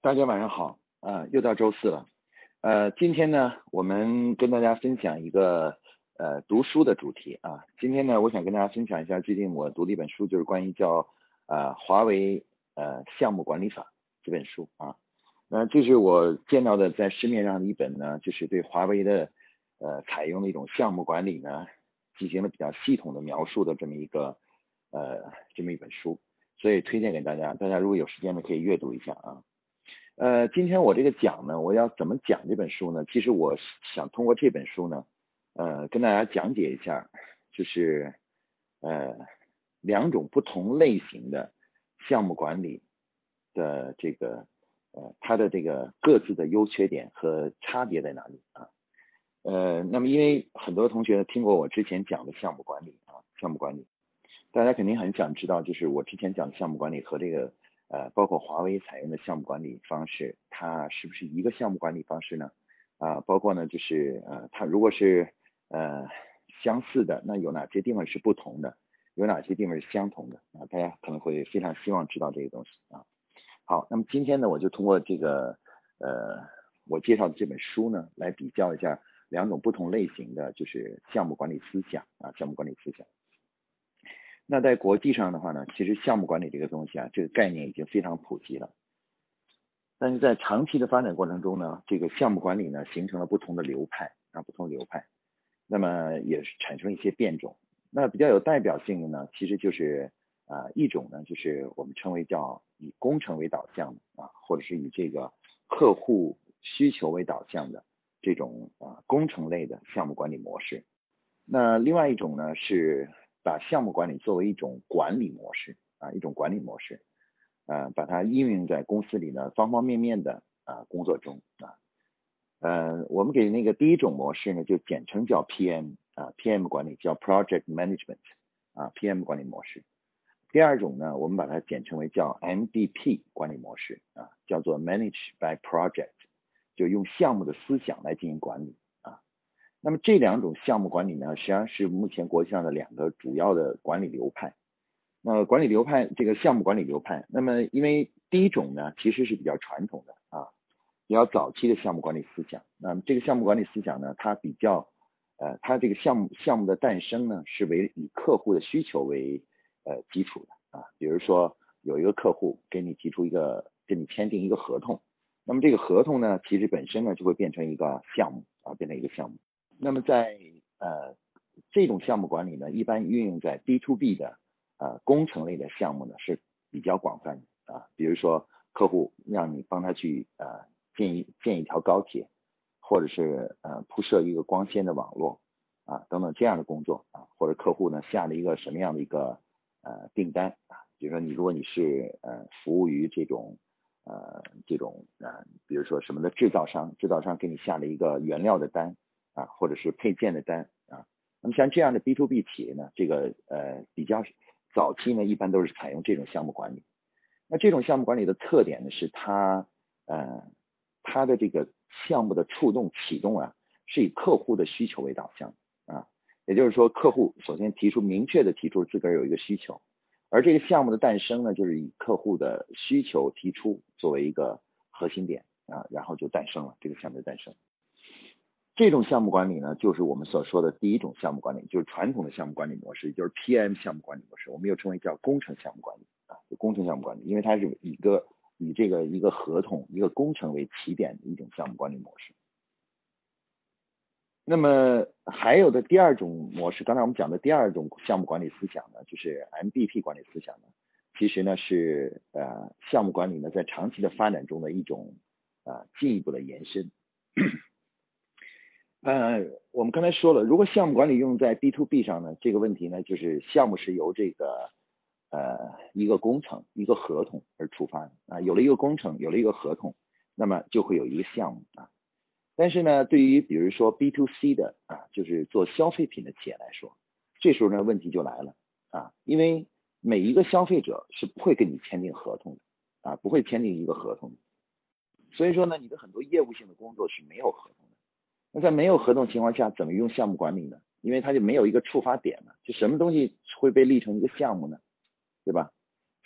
大家晚上好，啊，又到周四了，呃，今天呢，我们跟大家分享一个呃读书的主题啊。今天呢，我想跟大家分享一下最近我读的一本书，就是关于叫呃华为呃项目管理法这本书啊。那这是我见到的在市面上的一本呢，就是对华为的呃采用的一种项目管理呢，进行了比较系统的描述的这么一个呃这么一本书，所以推荐给大家，大家如果有时间呢，可以阅读一下啊。呃，今天我这个讲呢，我要怎么讲这本书呢？其实我想通过这本书呢，呃，跟大家讲解一下，就是呃两种不同类型的项目管理的这个呃它的这个各自的优缺点和差别在哪里啊？呃，那么因为很多同学听过我之前讲的项目管理啊，项目管理，大家肯定很想知道，就是我之前讲的项目管理和这个。呃，包括华为采用的项目管理方式，它是不是一个项目管理方式呢？啊，包括呢，就是呃，它如果是呃相似的，那有哪些地方是不同的？有哪些地方是相同的？啊，大家可能会非常希望知道这个东西啊。好，那么今天呢，我就通过这个呃我介绍的这本书呢，来比较一下两种不同类型的就是项目管理思想啊，项目管理思想。那在国际上的话呢，其实项目管理这个东西啊，这个概念已经非常普及了。但是在长期的发展过程中呢，这个项目管理呢，形成了不同的流派啊，不同流派，那么也是产生一些变种。那比较有代表性的呢，其实就是啊一种呢，就是我们称为叫以工程为导向的啊，或者是以这个客户需求为导向的这种啊工程类的项目管理模式。那另外一种呢是。把项目管理作为一种管理模式啊，一种管理模式，呃，把它应用在公司里呢方方面面的啊工作中啊，呃，我们给那个第一种模式呢就简称叫 PM 啊，PM 管理叫 Project Management 啊，PM 管理模式。第二种呢，我们把它简称为叫 MDP 管理模式啊，叫做 Manage by Project，就用项目的思想来进行管理。那么这两种项目管理呢，实际上是目前国际上的两个主要的管理流派。那管理流派，这个项目管理流派，那么因为第一种呢，其实是比较传统的啊，比较早期的项目管理思想。那么这个项目管理思想呢，它比较呃，它这个项目项目的诞生呢，是为以客户的需求为呃基础的啊。比如说有一个客户给你提出一个跟你签订一个合同，那么这个合同呢，其实本身呢就会变成一个项目啊，变成一个项目。那么在呃这种项目管理呢，一般运用在 B to B 的呃工程类的项目呢是比较广泛的啊，比如说客户让你帮他去呃建一建一条高铁，或者是呃铺设一个光纤的网络啊等等这样的工作啊，或者客户呢下了一个什么样的一个呃订单啊，比如说你如果你是呃服务于这种呃这种呃比如说什么的制造商，制造商给你下了一个原料的单。啊，或者是配件的单啊，那么像这样的 B to B 企业呢，这个呃比较早期呢，一般都是采用这种项目管理。那这种项目管理的特点呢，是它呃它的这个项目的触动启动啊，是以客户的需求为导向啊，也就是说客户首先提出明确的提出自个儿有一个需求，而这个项目的诞生呢，就是以客户的需求提出作为一个核心点啊，然后就诞生了这个项目的诞生。这种项目管理呢，就是我们所说的第一种项目管理，就是传统的项目管理模式，就是 PM 项目管理模式，我们又称为叫工程项目管理啊，就工程项目管理，因为它是一个以这个一个合同、一个工程为起点的一种项目管理模式。那么还有的第二种模式，刚才我们讲的第二种项目管理思想呢，就是 MBP 管理思想呢，其实呢是呃项目管理呢在长期的发展中的一种啊进一步的延伸。呃，我们刚才说了，如果项目管理用在 B to B 上呢，这个问题呢，就是项目是由这个呃一个工程、一个合同而出发的啊，有了一个工程，有了一个合同，那么就会有一个项目啊。但是呢，对于比如说 B to C 的啊，就是做消费品的企业来说，这时候呢问题就来了啊，因为每一个消费者是不会跟你签订合同的啊，不会签订一个合同，所以说呢，你的很多业务性的工作是没有合同。那在没有合同情况下，怎么用项目管理呢？因为它就没有一个触发点了，就什么东西会被立成一个项目呢？对吧？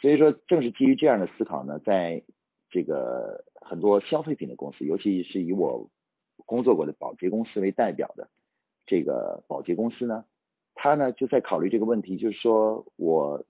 所以说，正是基于这样的思考呢，在这个很多消费品的公司，尤其是以我工作过的保洁公司为代表的这个保洁公司呢，他呢就在考虑这个问题，就是说我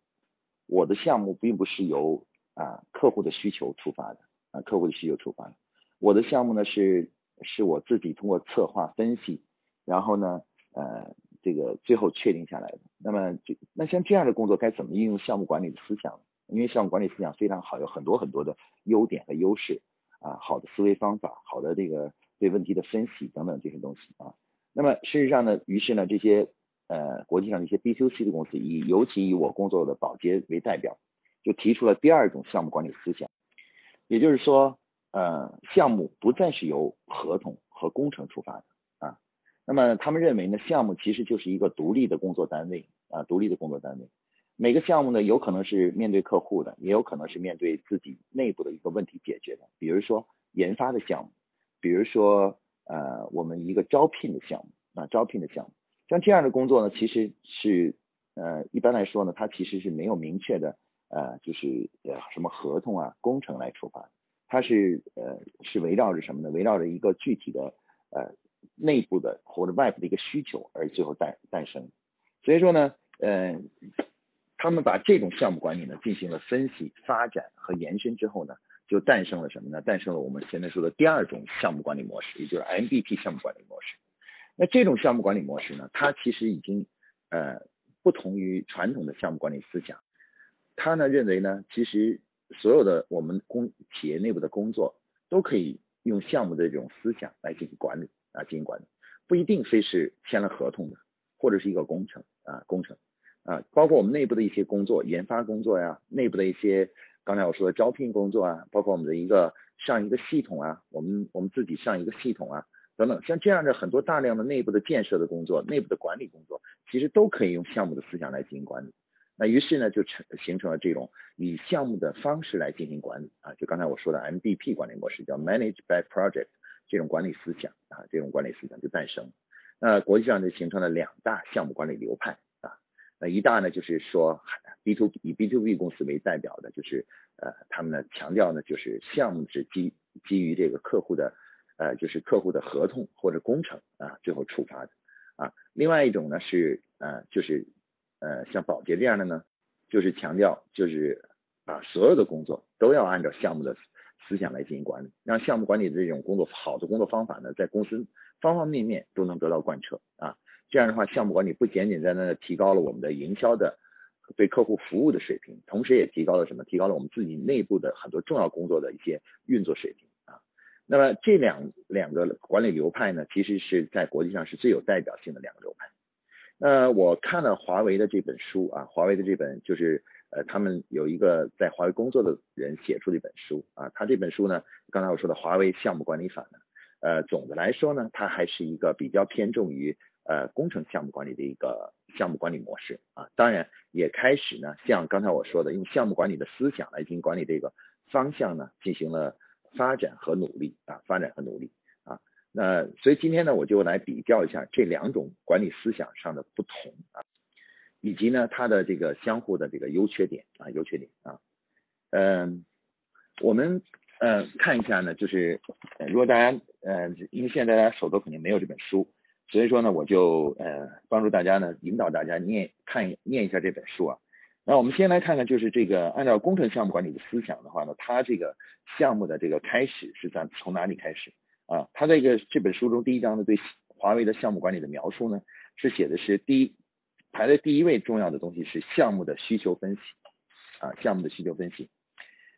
我的项目并不是由啊客户的需求出发的啊客户的需求出发的，我的项目呢是是我自己通过策划分析，然后呢呃这个最后确定下来的。那么这那像这样的工作该怎么运用项目管理的思想？因为项目管理思想非常好，有很多很多的优点和优势啊，好的思维方法，好的这个对问题的分析等等这些东西啊。那么事实上呢，于是呢，这些呃国际上的一些 B to C 的公司，以尤其以我工作的保洁为代表，就提出了第二种项目管理思想，也就是说，呃，项目不再是由合同和工程出发的啊。那么他们认为呢，项目其实就是一个独立的工作单位啊，独立的工作单位。每个项目呢，有可能是面对客户的，也有可能是面对自己内部的一个问题解决的。比如说研发的项目，比如说呃我们一个招聘的项目啊，招聘的项目，像这样的工作呢，其实是呃一般来说呢，它其实是没有明确的呃就是呃什么合同啊、工程来出发的，它是呃是围绕着什么呢？围绕着一个具体的呃内部的或者外部的一个需求而最后诞诞生。所以说呢，呃。他们把这种项目管理呢进行了分析、发展和延伸之后呢，就诞生了什么呢？诞生了我们现在说的第二种项目管理模式，也就是 MVP 项目管理模式。那这种项目管理模式呢，它其实已经呃不同于传统的项目管理思想。他呢认为呢，其实所有的我们工企业内部的工作都可以用项目的这种思想来进行管理啊，进行管理，不一定非是签了合同的，或者是一个工程啊工程。啊，包括我们内部的一些工作、研发工作呀，内部的一些刚才我说的招聘工作啊，包括我们的一个上一个系统啊，我们我们自己上一个系统啊，等等，像这样的很多大量的内部的建设的工作、内部的管理工作，其实都可以用项目的思想来进行管理。那于是呢，就成形成了这种以项目的方式来进行管理啊，就刚才我说的 MVP 管理模式，叫 Manage by Project 这种管理思想啊，这种管理思想就诞生。那国际上就形成了两大项目管理流派啊。那一大呢，就是说 B to 以 B to B 公司为代表的，就是呃，他们呢强调呢，就是项目是基基于这个客户的呃，就是客户的合同或者工程啊，最后触发的啊。另外一种呢是呃，就是呃，像保洁这样的呢，就是强调就是把所有的工作都要按照项目的思想来进行管理，让项目管理的这种工作好的工作方法呢，在公司方方面面都能得到贯彻啊。这样的话，项目管理不简简单单的提高了我们的营销的对客户服务的水平，同时也提高了什么？提高了我们自己内部的很多重要工作的一些运作水平啊。那么这两两个管理流派呢，其实是在国际上是最有代表性的两个流派。呃，我看了华为的这本书啊，华为的这本就是呃，他们有一个在华为工作的人写出的一本书啊，他这本书呢，刚才我说的华为项目管理法呢，呃，总的来说呢，它还是一个比较偏重于。呃，工程项目管理的一个项目管理模式啊，当然也开始呢，像刚才我说的，用项目管理的思想来进行管理这个方向呢，进行了发展和努力啊，发展和努力。那所以今天呢，我就来比较一下这两种管理思想上的不同啊，以及呢它的这个相互的这个优缺点啊，优缺点啊。嗯，我们呃看一下呢，就是如果大家呃，因为现在大家手头肯定没有这本书。所以说呢，我就呃帮助大家呢，引导大家念看念一下这本书啊。那我们先来看看，就是这个按照工程项目管理的思想的话呢，它这个项目的这个开始是在从哪里开始啊？他这个这本书中第一章呢，对华为的项目管理的描述呢，是写的是第一排在第一位重要的东西是项目的需求分析啊，项目的需求分析。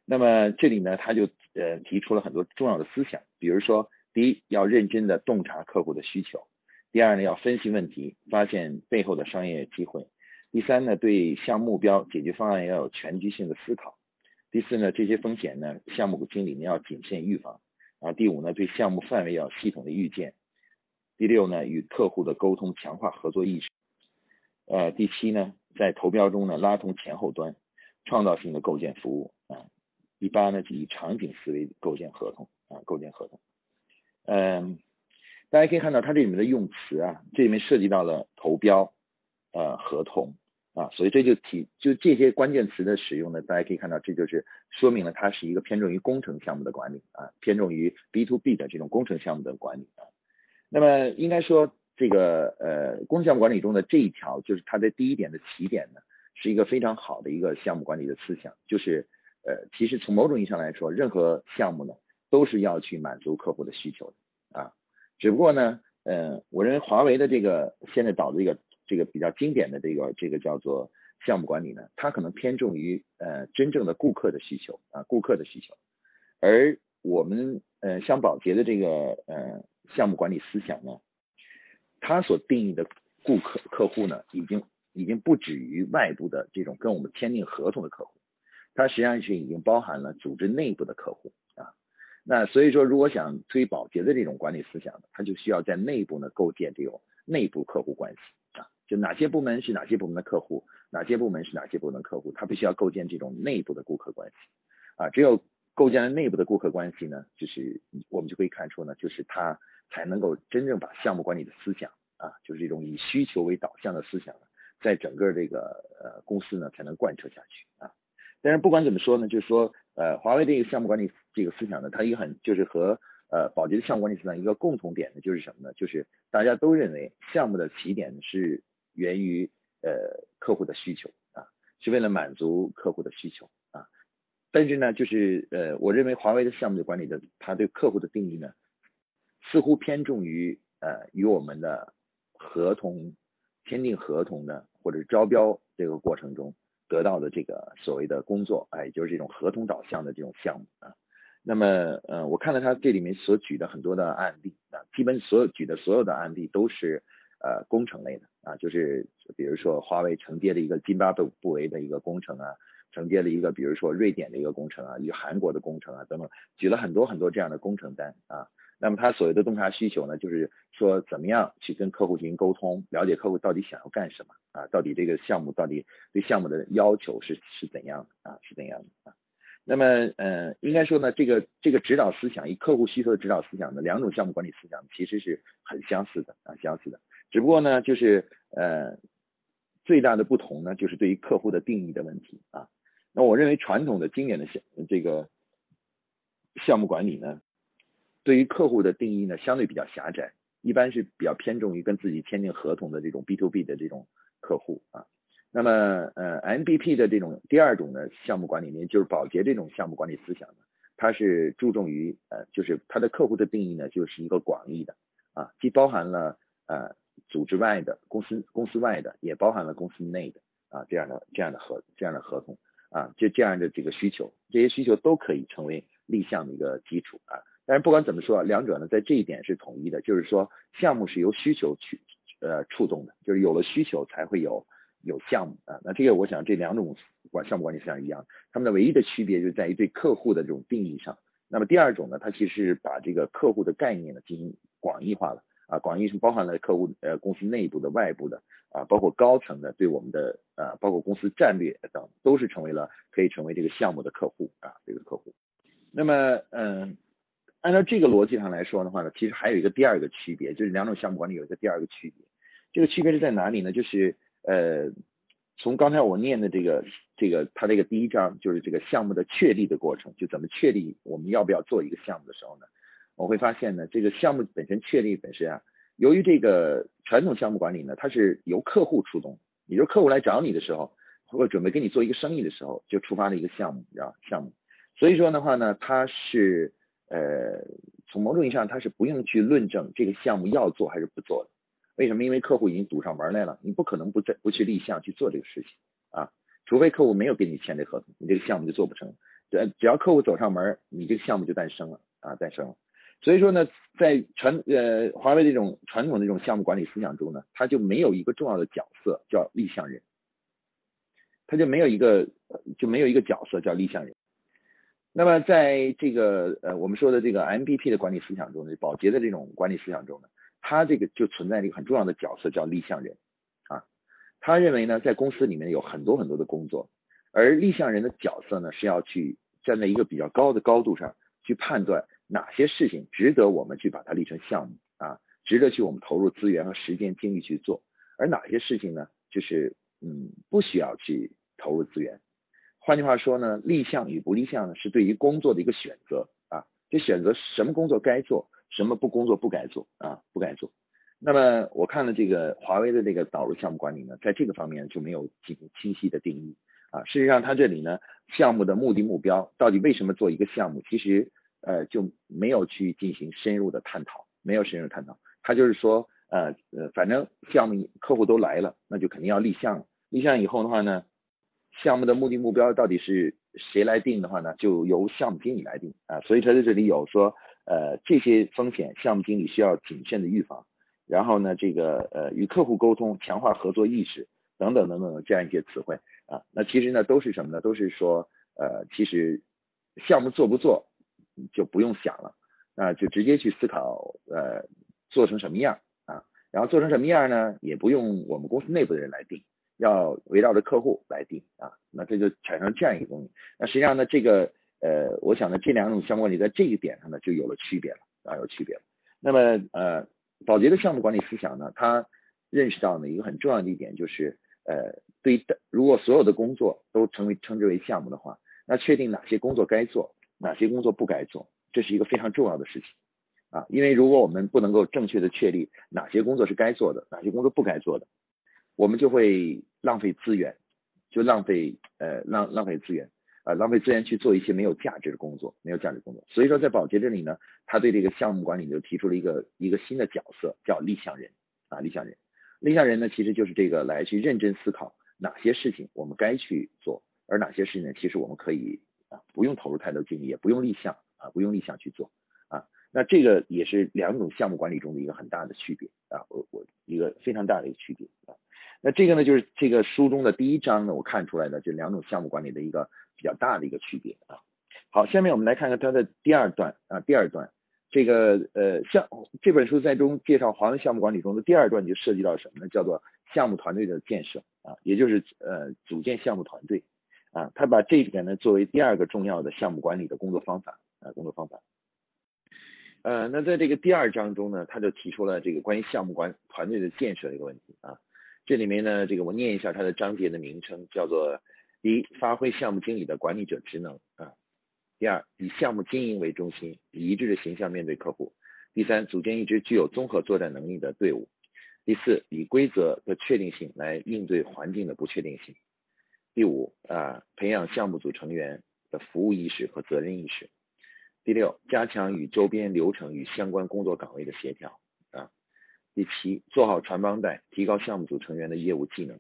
那么这里呢，他就呃提出了很多重要的思想，比如说第一要认真的洞察客户的需求。第二呢，要分析问题，发现背后的商业机会。第三呢，对项目标、解决方案要有全局性的思考。第四呢，这些风险呢，项目经理呢要谨慎预防。啊，第五呢，对项目范围要系统的预见。第六呢，与客户的沟通，强化合作意识。呃，第七呢，在投标中呢，拉通前后端，创造性的构建服务。啊，第八呢，以场景思维构建合同。啊，构建合同。嗯。大家可以看到，它这里面的用词啊，这里面涉及到了投标、呃合同、啊，所以这就体就这些关键词的使用呢，大家可以看到，这就是说明了它是一个偏重于工程项目的管理啊，偏重于 B to B 的这种工程项目的管理啊。那么应该说，这个呃工程项目管理中的这一条，就是它的第一点的起点呢，是一个非常好的一个项目管理的思想，就是呃其实从某种意义上来说，任何项目呢都是要去满足客户的需求的啊，只不过呢，呃，我认为华为的这个现在导的一个。这个比较经典的这个这个叫做项目管理呢，它可能偏重于呃真正的顾客的需求啊，顾客的需求。而我们呃像宝洁的这个呃项目管理思想呢，它所定义的顾客客户呢，已经已经不止于外部的这种跟我们签订合同的客户，它实际上是已经包含了组织内部的客户啊。那所以说，如果想推宝洁的这种管理思想，它就需要在内部呢构建这种内部客户关系。就哪些部门是哪些部门的客户，哪些部门是哪些部门的客户，他必须要构建这种内部的顾客关系啊。只有构建了内部的顾客关系呢，就是我们就可以看出呢，就是他才能够真正把项目管理的思想啊，就是这种以需求为导向的思想，在整个这个呃公司呢才能贯彻下去啊。但是不管怎么说呢，就是说呃华为这个项目管理这个思想呢，它也很就是和呃宝洁的项目管理思想一个共同点呢，就是什么呢？就是大家都认为项目的起点是。源于呃客户的需求啊，是为了满足客户的需求啊。但是呢，就是呃，我认为华为的项目的管理的，他对客户的定义呢，似乎偏重于呃与我们的合同签订合同的或者招标这个过程中得到的这个所谓的工作，哎，就是这种合同导向的这种项目啊。那么呃，我看了他这里面所举的很多的案例啊，基本所有举的所有的案例都是。呃，工程类的啊，就是比如说华为承接了一个津巴布布韦的一个工程啊，承接了一个比如说瑞典的一个工程啊，与韩国的工程啊等等，举了很多很多这样的工程单啊。那么他所谓的洞察需求呢，就是说怎么样去跟客户进行沟通，了解客户到底想要干什么啊，到底这个项目到底对项目的要求是是怎样的啊，是怎样的啊。那么呃，应该说呢，这个这个指导思想以客户需求的指导思想的两种项目管理思想其实是很相似的啊，相似的。只不过呢，就是呃最大的不同呢，就是对于客户的定义的问题啊。那我认为传统的经典的项这个项目管理呢，对于客户的定义呢，相对比较狭窄，一般是比较偏重于跟自己签订合同的这种 B to B 的这种客户啊。那么呃，MBP 的这种第二种的项目管理呢，就是保洁这种项目管理思想呢，它是注重于呃就是它的客户的定义呢，就是一个广义的啊，既包含了呃。组织外的公司，公司外的也包含了公司内的啊，这样的这样的合这样的合同啊，就这样的这个需求，这些需求都可以成为立项的一个基础啊。但是不管怎么说，两者呢在这一点是统一的，就是说项目是由需求去呃触动的，就是有了需求才会有有项目啊。那这个我想这两种管项目管理实际上一样，他们的唯一的区别就在于对客户的这种定义上。那么第二种呢，它其实是把这个客户的概念呢进行广义化了。啊，广义是包含了客户呃公司内部的、外部的啊，包括高层的对我们的啊，包括公司战略等，都是成为了可以成为这个项目的客户啊，这个客户。那么嗯，按照这个逻辑上来说的话呢，其实还有一个第二个区别，就是两种项目管理有一个第二个区别。这个区别是在哪里呢？就是呃，从刚才我念的这个这个它这个第一章，就是这个项目的确立的过程，就怎么确立我们要不要做一个项目的时候呢？我会发现呢，这个项目本身确立本身啊，由于这个传统项目管理呢，它是由客户出动，也就是客户来找你的时候，或者准备跟你做一个生意的时候，就触发了一个项目，啊项目。所以说的话呢，它是呃，从某种意义上，它是不用去论证这个项目要做还是不做的。为什么？因为客户已经堵上门来了，你不可能不在不去立项去做这个事情啊，除非客户没有跟你签这合同，你这个项目就做不成。只只要客户走上门，你这个项目就诞生了啊，诞生了。所以说呢，在传呃华为这种传统的这种项目管理思想中呢，它就没有一个重要的角色叫立项人，它就没有一个就没有一个角色叫立项人。那么在这个呃我们说的这个 MVP 的管理思想中呢，保洁的这种管理思想中呢，它这个就存在一个很重要的角色叫立项人啊。他认为呢，在公司里面有很多很多的工作，而立项人的角色呢是要去站在一个比较高的高度上去判断。哪些事情值得我们去把它立成项目啊？值得去我们投入资源和时间精力去做，而哪些事情呢？就是嗯，不需要去投入资源。换句话说呢，立项与不立项呢，是对于工作的一个选择啊，就选择什么工作该做，什么不工作不该做啊，不该做。那么我看了这个华为的这个导入项目管理呢，在这个方面就没有进行清晰的定义啊。事实上，它这里呢，项目的目的目标到底为什么做一个项目，其实呃就没有去进行深入的探讨，没有深入探讨。他就是说，呃呃，反正项目客户都来了，那就肯定要立项了。立项以后的话呢，项目的目的目标到底是谁来定的话呢，就由项目经理来定啊。所以他在这里有说，呃，这些风险项目经理需要谨慎的预防。然后呢，这个呃与客户沟通，强化合作意识等等等等这样一些词汇啊，那其实呢都是什么呢？都是说呃其实项目做不做就不用想了啊，就直接去思考呃做成什么样啊，然后做成什么样呢？也不用我们公司内部的人来定，要围绕着客户来定啊，那这就产生这样一个东西。那实际上呢，这个呃我想呢这两种相关理在这一点上呢就有了区别了啊，有区别了。那么呃。宝洁的项目管理思想呢，他认识到呢一个很重要的一点就是，呃，对的，如果所有的工作都成为称之为项目的话，那确定哪些工作该做，哪些工作不该做，这是一个非常重要的事情啊。因为如果我们不能够正确的确立哪些工作是该做的，哪些工作不该做的，我们就会浪费资源，就浪费呃浪浪费资源。啊，浪费资源去做一些没有价值的工作，没有价值工作。所以说，在保洁这里呢，他对这个项目管理就提出了一个一个新的角色，叫立项人啊，立项人。立项人呢，其实就是这个来去认真思考哪些事情我们该去做，而哪些事情呢，其实我们可以不用投入太多精力，也不用立项啊，不用立项去做啊。那这个也是两种项目管理中的一个很大的区别啊，我我一个非常大的一个区别啊。那这个呢，就是这个书中的第一章呢，我看出来的这两种项目管理的一个。比较大的一个区别啊。好，下面我们来看看它的第二段啊，第二段这个呃，项这本书在中介绍华为项目管理中的第二段就涉及到什么呢？叫做项目团队的建设啊，也就是呃组建项目团队啊。他把这一点呢作为第二个重要的项目管理的工作方法啊，工作方法。呃，那在这个第二章中呢，他就提出了这个关于项目管团队的建设的一个问题啊。这里面呢，这个我念一下它的章节的名称，叫做。第一，发挥项目经理的管理者职能啊。第二，以项目经营为中心，以一致的形象面对客户。第三，组建一支具有综合作战能力的队伍。第四，以规则的确定性来应对环境的不确定性。第五啊，培养项目组成员的服务意识和责任意识。第六，加强与周边流程与相关工作岗位的协调啊。第七，做好传帮带，提高项目组成员的业务技能。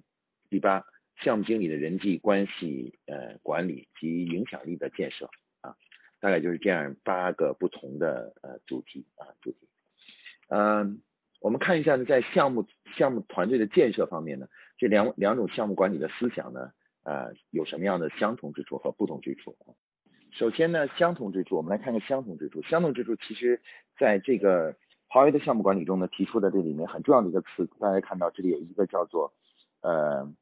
第八。项目经理的人际关系呃管理及影响力的建设啊，大概就是这样八个不同的呃主题啊主题。嗯，我们看一下呢，在项目项目团队的建设方面呢，这两两种项目管理的思想呢，呃有什么样的相同之处和不同之处？首先呢，相同之处，我们来看看相同之处。相同之处，其实在这个华为的项目管理中呢，提出的这里面很重要的一个词，大家看到这里有一个叫做呃。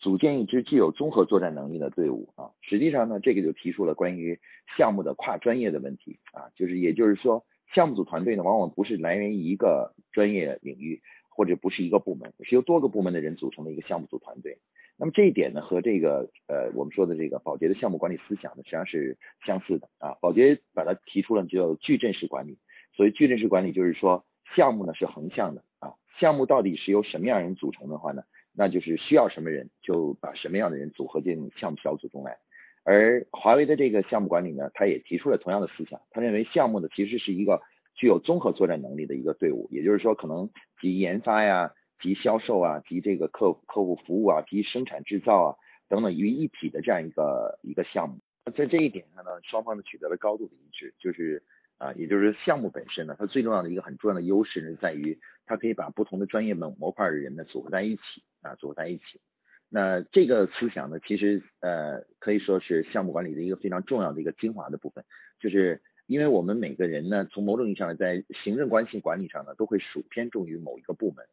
组建一支具有综合作战能力的队伍啊，实际上呢，这个就提出了关于项目的跨专业的问题啊，就是也就是说，项目组团队呢，往往不是来源于一个专业领域，或者不是一个部门，是由多个部门的人组成的一个项目组团队。那么这一点呢，和这个呃我们说的这个保洁的项目管理思想呢，实际上是相似的啊。保洁把它提出了叫矩阵式管理，所谓矩阵式管理就是说，项目呢是横向的啊，项目到底是由什么样人组成的话呢？那就是需要什么人，就把什么样的人组合进项目小组中来。而华为的这个项目管理呢，他也提出了同样的思想。他认为项目呢其实是一个具有综合作战能力的一个队伍，也就是说，可能集研发呀、集销售啊、集这个客客户服务啊、集生产制造啊等等于一体的这样一个一个项目。在这一点上呢，双方呢取得了高度的一致，就是。啊，也就是项目本身呢，它最重要的一个很重要的优势呢，在于它可以把不同的专业模模块的人呢组合在一起啊，组合在一起。那这个思想呢，其实呃可以说是项目管理的一个非常重要的一个精华的部分，就是因为我们每个人呢，从某种意义上呢在行政关系管理上呢，都会属偏重于某一个部门。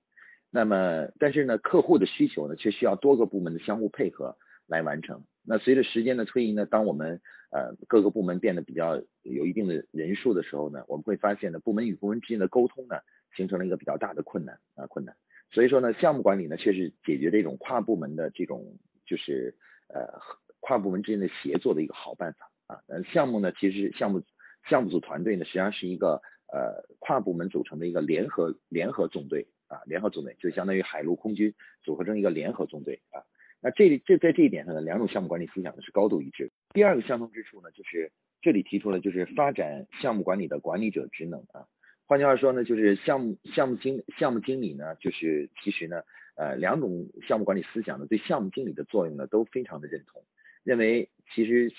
那么，但是呢，客户的需求呢，却需要多个部门的相互配合来完成。那随着时间的推移呢，当我们呃各个部门变得比较有一定的人数的时候呢，我们会发现呢，部门与部门之间的沟通呢，形成了一个比较大的困难啊困难。所以说呢，项目管理呢，确实解决这种跨部门的这种就是呃跨部门之间的协作的一个好办法啊。呃，项目呢，其实项目项目组团队呢，实际上是一个呃跨部门组成的一个联合联合纵队啊，联合纵队就相当于海陆空军组合成一个联合纵队啊。那这里这在这一点上呢，两种项目管理思想呢是高度一致。第二个相同之处呢，就是这里提出了就是发展项目管理的管理者职能啊。换句话说呢，就是项目项目经项目经理呢，就是其实呢，呃，两种项目管理思想呢，对项目经理的作用呢，都非常的认同，认为其实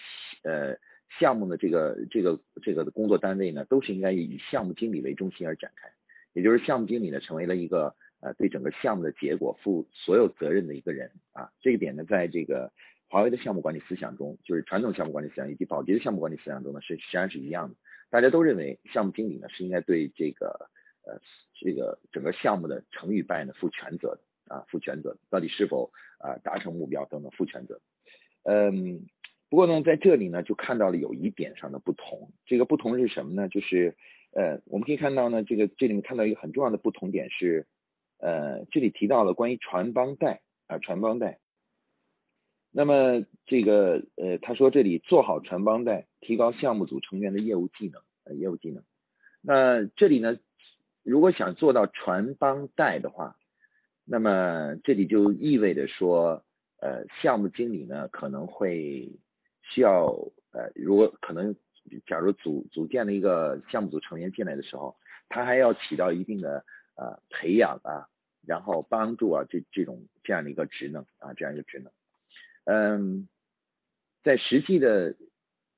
呃项目的这个这个这个工作单位呢，都是应该以项目经理为中心而展开，也就是项目经理呢，成为了一个呃对整个项目的结果负所有责任的一个人啊，这一点呢，在这个华为的项目管理思想中，就是传统项目管理思想以及宝洁的项目管理思想中呢，是实际上是一样的。大家都认为项目经理呢是应该对这个呃这个整个项目的成与败呢负全责的啊负全责，到底是否啊达成目标等等负全责。嗯，不过呢在这里呢就看到了有一点上的不同，这个不同是什么呢？就是呃我们可以看到呢这个这里面看到一个很重要的不同点是呃这里提到了关于传帮带啊传帮带。那么这个呃，他说这里做好传帮带，提高项目组成员的业务技能，呃，业务技能。那这里呢，如果想做到传帮带的话，那么这里就意味着说，呃，项目经理呢可能会需要，呃，如果可能，假如组组建了一个项目组成员进来的时候，他还要起到一定的呃培养啊，然后帮助啊这这种这样的一个职能啊，这样一个职能。嗯，在实际的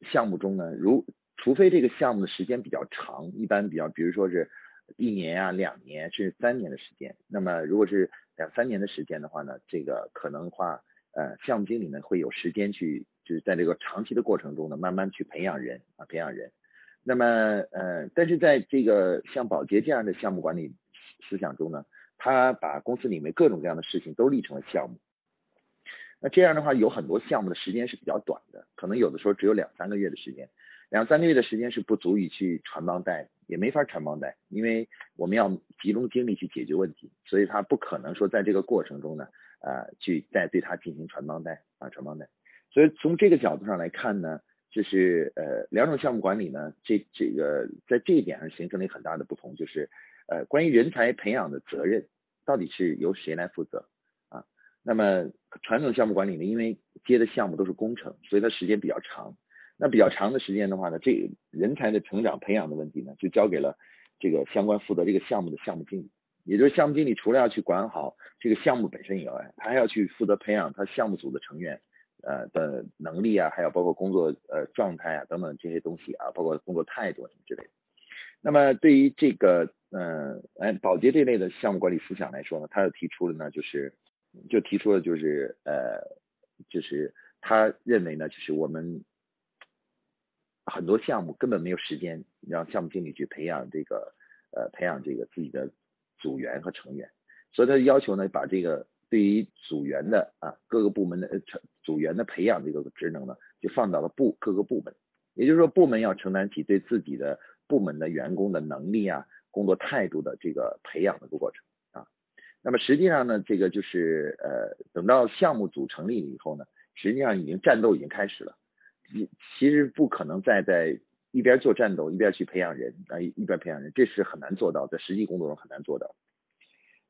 项目中呢，如除非这个项目的时间比较长，一般比较，比如说是一年啊、两年甚至三年的时间，那么如果是两三年的时间的话呢，这个可能话，呃，项目经理呢会有时间去，就是在这个长期的过程中呢，慢慢去培养人啊，培养人。那么，呃，但是在这个像保洁这样的项目管理思想中呢，他把公司里面各种各样的事情都立成了项目。那这样的话，有很多项目的时间是比较短的，可能有的时候只有两三个月的时间，两三个月的时间是不足以去传帮带，也没法传帮带，因为我们要集中精力去解决问题，所以他不可能说在这个过程中呢，呃，去再对他进行传帮带啊，传帮带。所以从这个角度上来看呢，就是呃两种项目管理呢，这这个在这一点上形成了很大的不同，就是呃关于人才培养的责任到底是由谁来负责啊？那么传统项目管理呢，因为接的项目都是工程，所以它时间比较长。那比较长的时间的话呢，这人才的成长培养的问题呢，就交给了这个相关负责这个项目的项目经理。也就是项目经理除了要去管好这个项目本身以外，他还要去负责培养他项目组的成员呃的能力啊，还有包括工作呃状态啊等等这些东西啊，包括工作态度什么之类的。那么对于这个嗯哎保洁这类的项目管理思想来说呢，他又提出了呢就是。就提出了，就是呃，就是他认为呢，就是我们很多项目根本没有时间让项目经理去培养这个呃培养这个自己的组员和成员，所以他要求呢，把这个对于组员的啊各个部门的成组员的培养这个职能呢，就放到了部各个部门，也就是说部门要承担起对自己的部门的员工的能力啊、工作态度的这个培养的过程啊。那么实际上呢，这个就是呃，等到项目组成立以后呢，实际上已经战斗已经开始了。其其实不可能再在一边做战斗一边去培养人啊，一边培养人，这是很难做到，在实际工作中很难做到。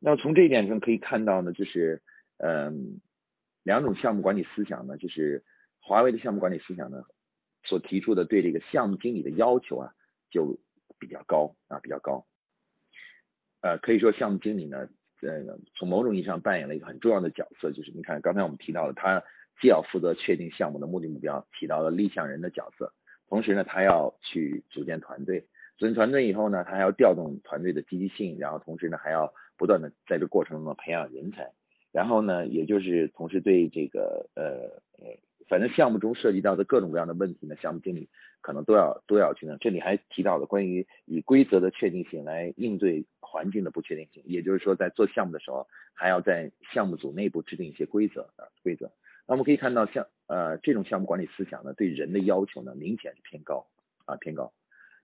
那么从这一点上可以看到呢，就是嗯，两种项目管理思想呢，就是华为的项目管理思想呢，所提出的对这个项目经理的要求啊，就比较高啊，比较高。呃，可以说项目经理呢。呃，从某种意义上扮演了一个很重要的角色，就是你看刚才我们提到了，他既要负责确定项目的目的目标，起到了立项人的角色，同时呢，他要去组建团队，组建团队以后呢，他还要调动团队的积极性，然后同时呢，还要不断的在这过程中培养人才，然后呢，也就是同时对这个呃呃，反正项目中涉及到的各种各样的问题呢，项目经理可能都要都要去呢。这里还提到了关于以规则的确定性来应对。环境的不确定性，也就是说，在做项目的时候，还要在项目组内部制定一些规则啊规则。那我们可以看到，像呃这种项目管理思想呢，对人的要求呢，明显是偏高啊偏高，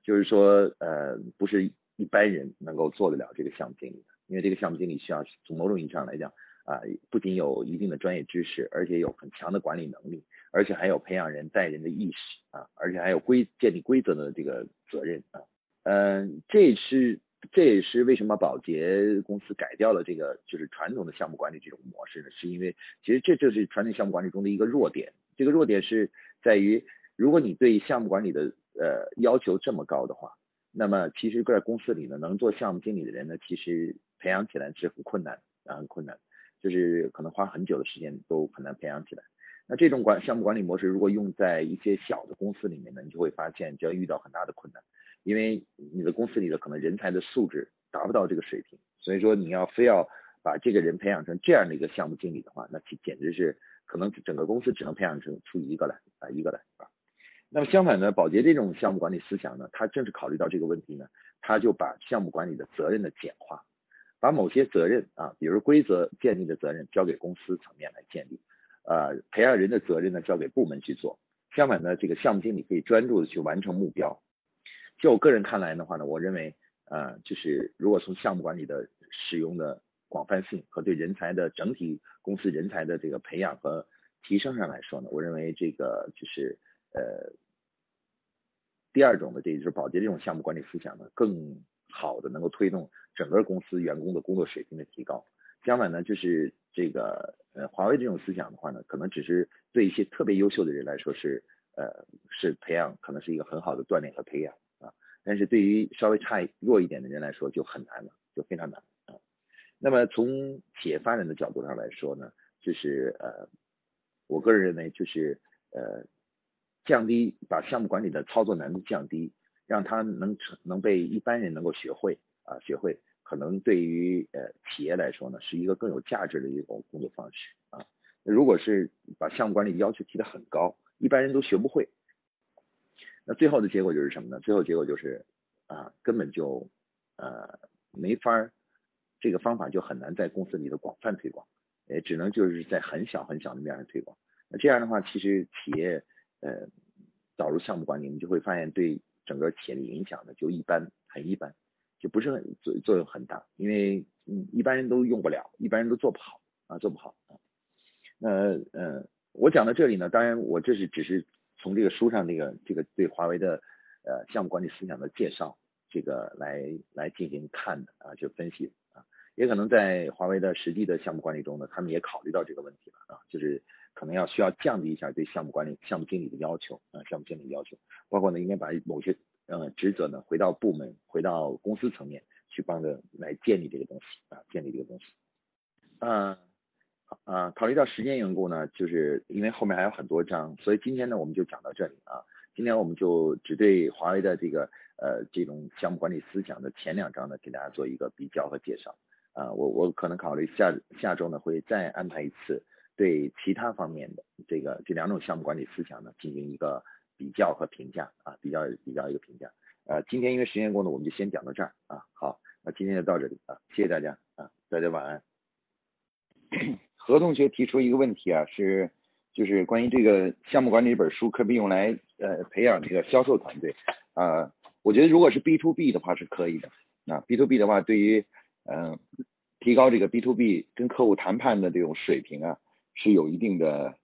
就是说呃不是一般人能够做得了这个项目经理的，因为这个项目经理需要从某种意义上来讲啊，不仅有一定的专业知识，而且有很强的管理能力，而且还有培养人带人的意识啊，而且还有规建立规则的这个责任啊。嗯，这是这也是为什么保洁公司改掉了这个就是传统的项目管理这种模式呢？是因为其实这就是传统项目管理中的一个弱点。这个弱点是在于，如果你对项目管理的呃要求这么高的话，那么其实在公司里呢，能做项目经理的人呢，其实培养起来是很困难啊，很困难，就是可能花很久的时间都很难培养起来。那这种管项目管理模式，如果用在一些小的公司里面呢，你就会发现就要遇到很大的困难。因为你的公司里的可能人才的素质达不到这个水平，所以说你要非要把这个人培养成这样的一个项目经理的话，那简简直是可能整个公司只能培养成出一个来啊一个来啊。那么相反呢，保洁这种项目管理思想呢，它正是考虑到这个问题呢，他就把项目管理的责任的简化，把某些责任啊，比如规则建立的责任交给公司层面来建立，呃，培养人的责任呢交给部门去做。相反呢，这个项目经理可以专注的去完成目标。就我个人看来的话呢，我认为，呃，就是如果从项目管理的使用的广泛性和对人才的整体公司人才的这个培养和提升上来说呢，我认为这个就是呃第二种的，这就是保洁这种项目管理思想呢，更好的能够推动整个公司员工的工作水平的提高。相反呢，就是这个呃华为这种思想的话呢，可能只是对一些特别优秀的人来说是呃是培养，可能是一个很好的锻炼和培养啊。但是对于稍微差弱一点的人来说就很难了，就非常难啊。那么从企业发展的角度上来说呢，就是呃，我个人认为就是呃，降低把项目管理的操作难度降低，让它能成能被一般人能够学会啊，学会可能对于呃企业来说呢是一个更有价值的一种工作方式啊。那如果是把项目管理要求提得很高，一般人都学不会。那最后的结果就是什么呢？最后结果就是啊，根本就呃没法儿，这个方法就很难在公司里的广泛推广，也只能就是在很小很小的面上推广。那这样的话，其实企业呃导入项目管理，你就会发现对整个企业的影响呢就一般，很一般，就不是很作作用很大，因为嗯一般人都用不了，一般人都做不好啊，做不好啊。那呃我讲到这里呢，当然我这是只是。从这个书上这个这个对华为的呃项目管理思想的介绍，这个来来进行看的啊，就分析啊，也可能在华为的实际的项目管理中呢，他们也考虑到这个问题了啊，就是可能要需要降低一下对项目管理项目经理的要求啊，项目经理要求，包括呢应该把某些呃职责呢回到部门，回到公司层面去帮着来建立这个东西啊，建立这个东西，嗯。啊，考虑到时间缘故呢，就是因为后面还有很多章，所以今天呢我们就讲到这里啊。今天我们就只对华为的这个呃这种项目管理思想的前两章呢，给大家做一个比较和介绍。啊，我我可能考虑下下周呢会再安排一次对其他方面的这个这两种项目管理思想呢进行一个比较和评价啊，比较比较一个评价。呃，今天因为时间过呢，我们就先讲到这儿啊。好，那今天就到这里啊，谢谢大家啊，大家晚安。何同学提出一个问题啊，是就是关于这个项目管理这本书可不可以用来呃培养这个销售团队啊？我觉得如果是 B to B 的话是可以的啊，B to B 的话对于嗯提高这个 B to B 跟客户谈判的这种水平啊是有一定的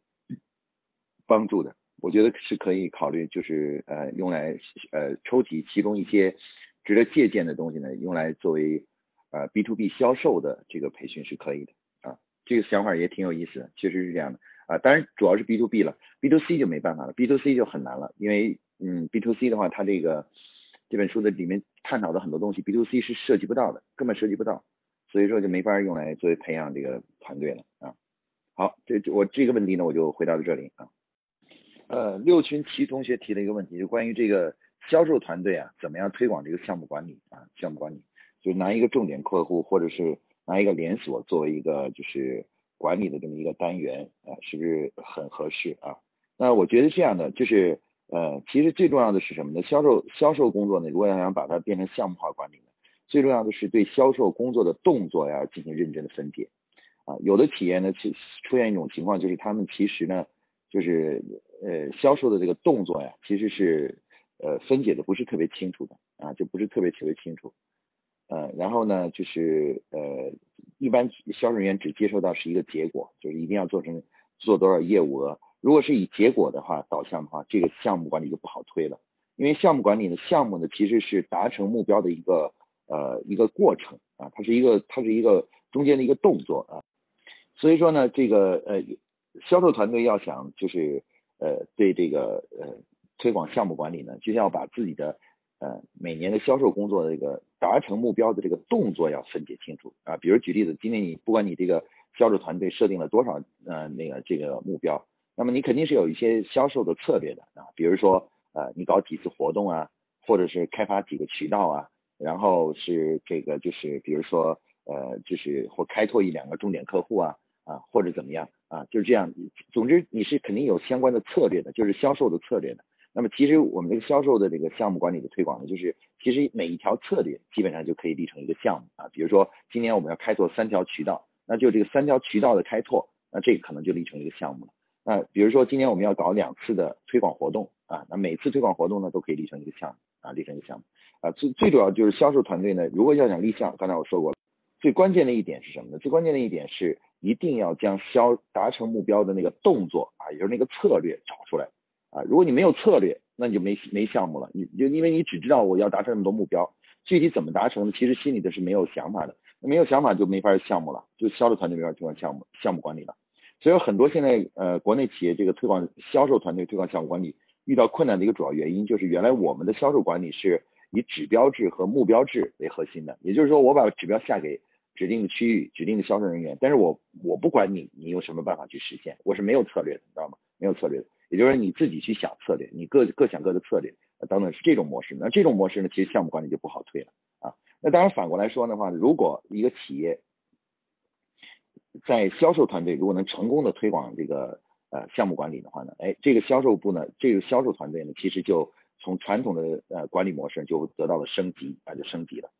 帮助的。我觉得是可以考虑，就是呃用来呃抽提其中一些值得借鉴的东西呢，用来作为呃 B to B 销售的这个培训是可以的啊。这个想法也挺有意思的，确实是这样的啊。当然主要是 B to B 了，B to C 就没办法了，B to C 就很难了，因为嗯，B to C 的话，它这个这本书的里面探讨的很多东西，B to C 是涉及不到的，根本涉及不到，所以说就没法用来作为培养这个团队了啊。好，这我这个问题呢，我就回答到这里啊。呃，六群齐同学提了一个问题，就关于这个销售团队啊，怎么样推广这个项目管理啊？项目管理就拿一个重点客户或者是。拿一个连锁作为一个就是管理的这么一个单元啊，是不是很合适啊？那我觉得这样的就是呃，其实最重要的是什么呢？销售销售工作呢，如果要想把它变成项目化管理呢，最重要的是对销售工作的动作呀进行认真的分解啊。有的企业呢，其出现一种情况就是他们其实呢，就是呃销售的这个动作呀，其实是呃分解的不是特别清楚的啊，就不是特别特别清楚。呃，然后呢就是呃，一般销售人员只接受到是一个结果，就是一定要做成做多少业务额。如果是以结果的话导向的话，这个项目管理就不好推了，因为项目管理的项目呢其实是达成目标的一个呃一个过程啊，它是一个它是一个中间的一个动作啊，所以说呢这个呃销售团队要想就是呃对这个呃推广项目管理呢，就要把自己的呃每年的销售工作的这个达成目标的这个动作要分解清楚啊，比如举例子，今天你不管你这个销售团队设定了多少呃那个这个目标。那么你肯定是有一些销售的策略的啊，比如说呃你搞几次活动啊，或者是开发几个渠道啊，然后是这个就是比如说呃就是或开拓一两个重点客户啊啊或者怎么样啊就是这样，总之你是肯定有相关的策略的，就是销售的策略的。那么其实我们这个销售的这个项目管理的推广呢，就是其实每一条策略基本上就可以立成一个项目啊，比如说今年我们要开拓三条渠道，那就这个三条渠道的开拓，那这个可能就立成一个项目了。那比如说今年我们要搞两次的推广活动啊，那每次推广活动呢都可以立成一个项目啊，立成一个项目啊。最最主要就是销售团队呢，如果要想立项，刚才我说过了，最关键的一点是什么呢？最关键的一点是一定要将销达成目标的那个动作啊，也就是那个策略找出来啊。如果你没有策略，那你就没没项目了。你就因为你只知道我要达成那么多目标，具体怎么达成的，其实心里的是没有想法的。没有想法就没法项目了，就销售团队没法推广项目项目管理了。所以很多现在呃国内企业这个推广销售团队推广项目管理遇到困难的一个主要原因，就是原来我们的销售管理是以指标制和目标制为核心的，也就是说我把指标下给指定的区域、指定的销售人员，但是我我不管你你用什么办法去实现，我是没有策略的，你知道吗？没有策略的，也就是说你自己去想策略，你各各想各的策略等等是这种模式。那这种模式呢，其实项目管理就不好推了啊。那当然反过来说的话，如果一个企业在销售团队如果能成功的推广这个呃项目管理的话呢，哎，这个销售部呢，这个销售团队呢，其实就从传统的呃管理模式就得到了升级啊，就升级了。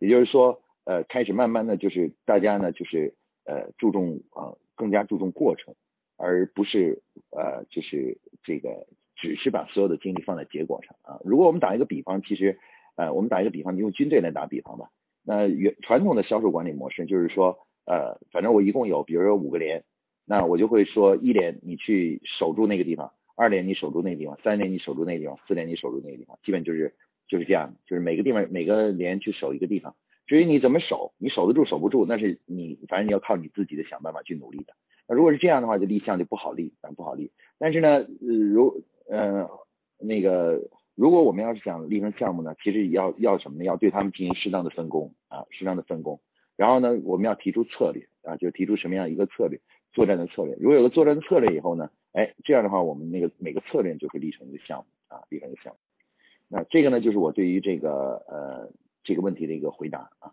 也就是说，呃，开始慢慢的就是大家呢就是呃注重呃更加注重过程，而不是呃就是这个只是把所有的精力放在结果上啊。如果我们打一个比方，其实呃我们打一个比方，你用军队来打比方吧。那原传统的销售管理模式就是说。呃，反正我一共有，比如说五个连，那我就会说一连你去守住那个地方，二连你守住那个地方，三连你守住那个地方，四连你守住那个地方，基本就是就是这样，就是每个地方每个连去守一个地方。至于你怎么守，你守得住守不住，那是你反正你要靠你自己的想办法去努力的。那如果是这样的话，就立项就不好立，啊不好立。但是呢，呃如呃那个如果我们要是想立成项目呢，其实要要什么呢？要对他们进行适当的分工啊，适当的分工。然后呢，我们要提出策略啊，就提出什么样一个策略，作战的策略。如果有个作战的策略以后呢，哎，这样的话，我们那个每个策略就会立成一个项目啊，立成一个项目。那这个呢，就是我对于这个呃这个问题的一个回答啊。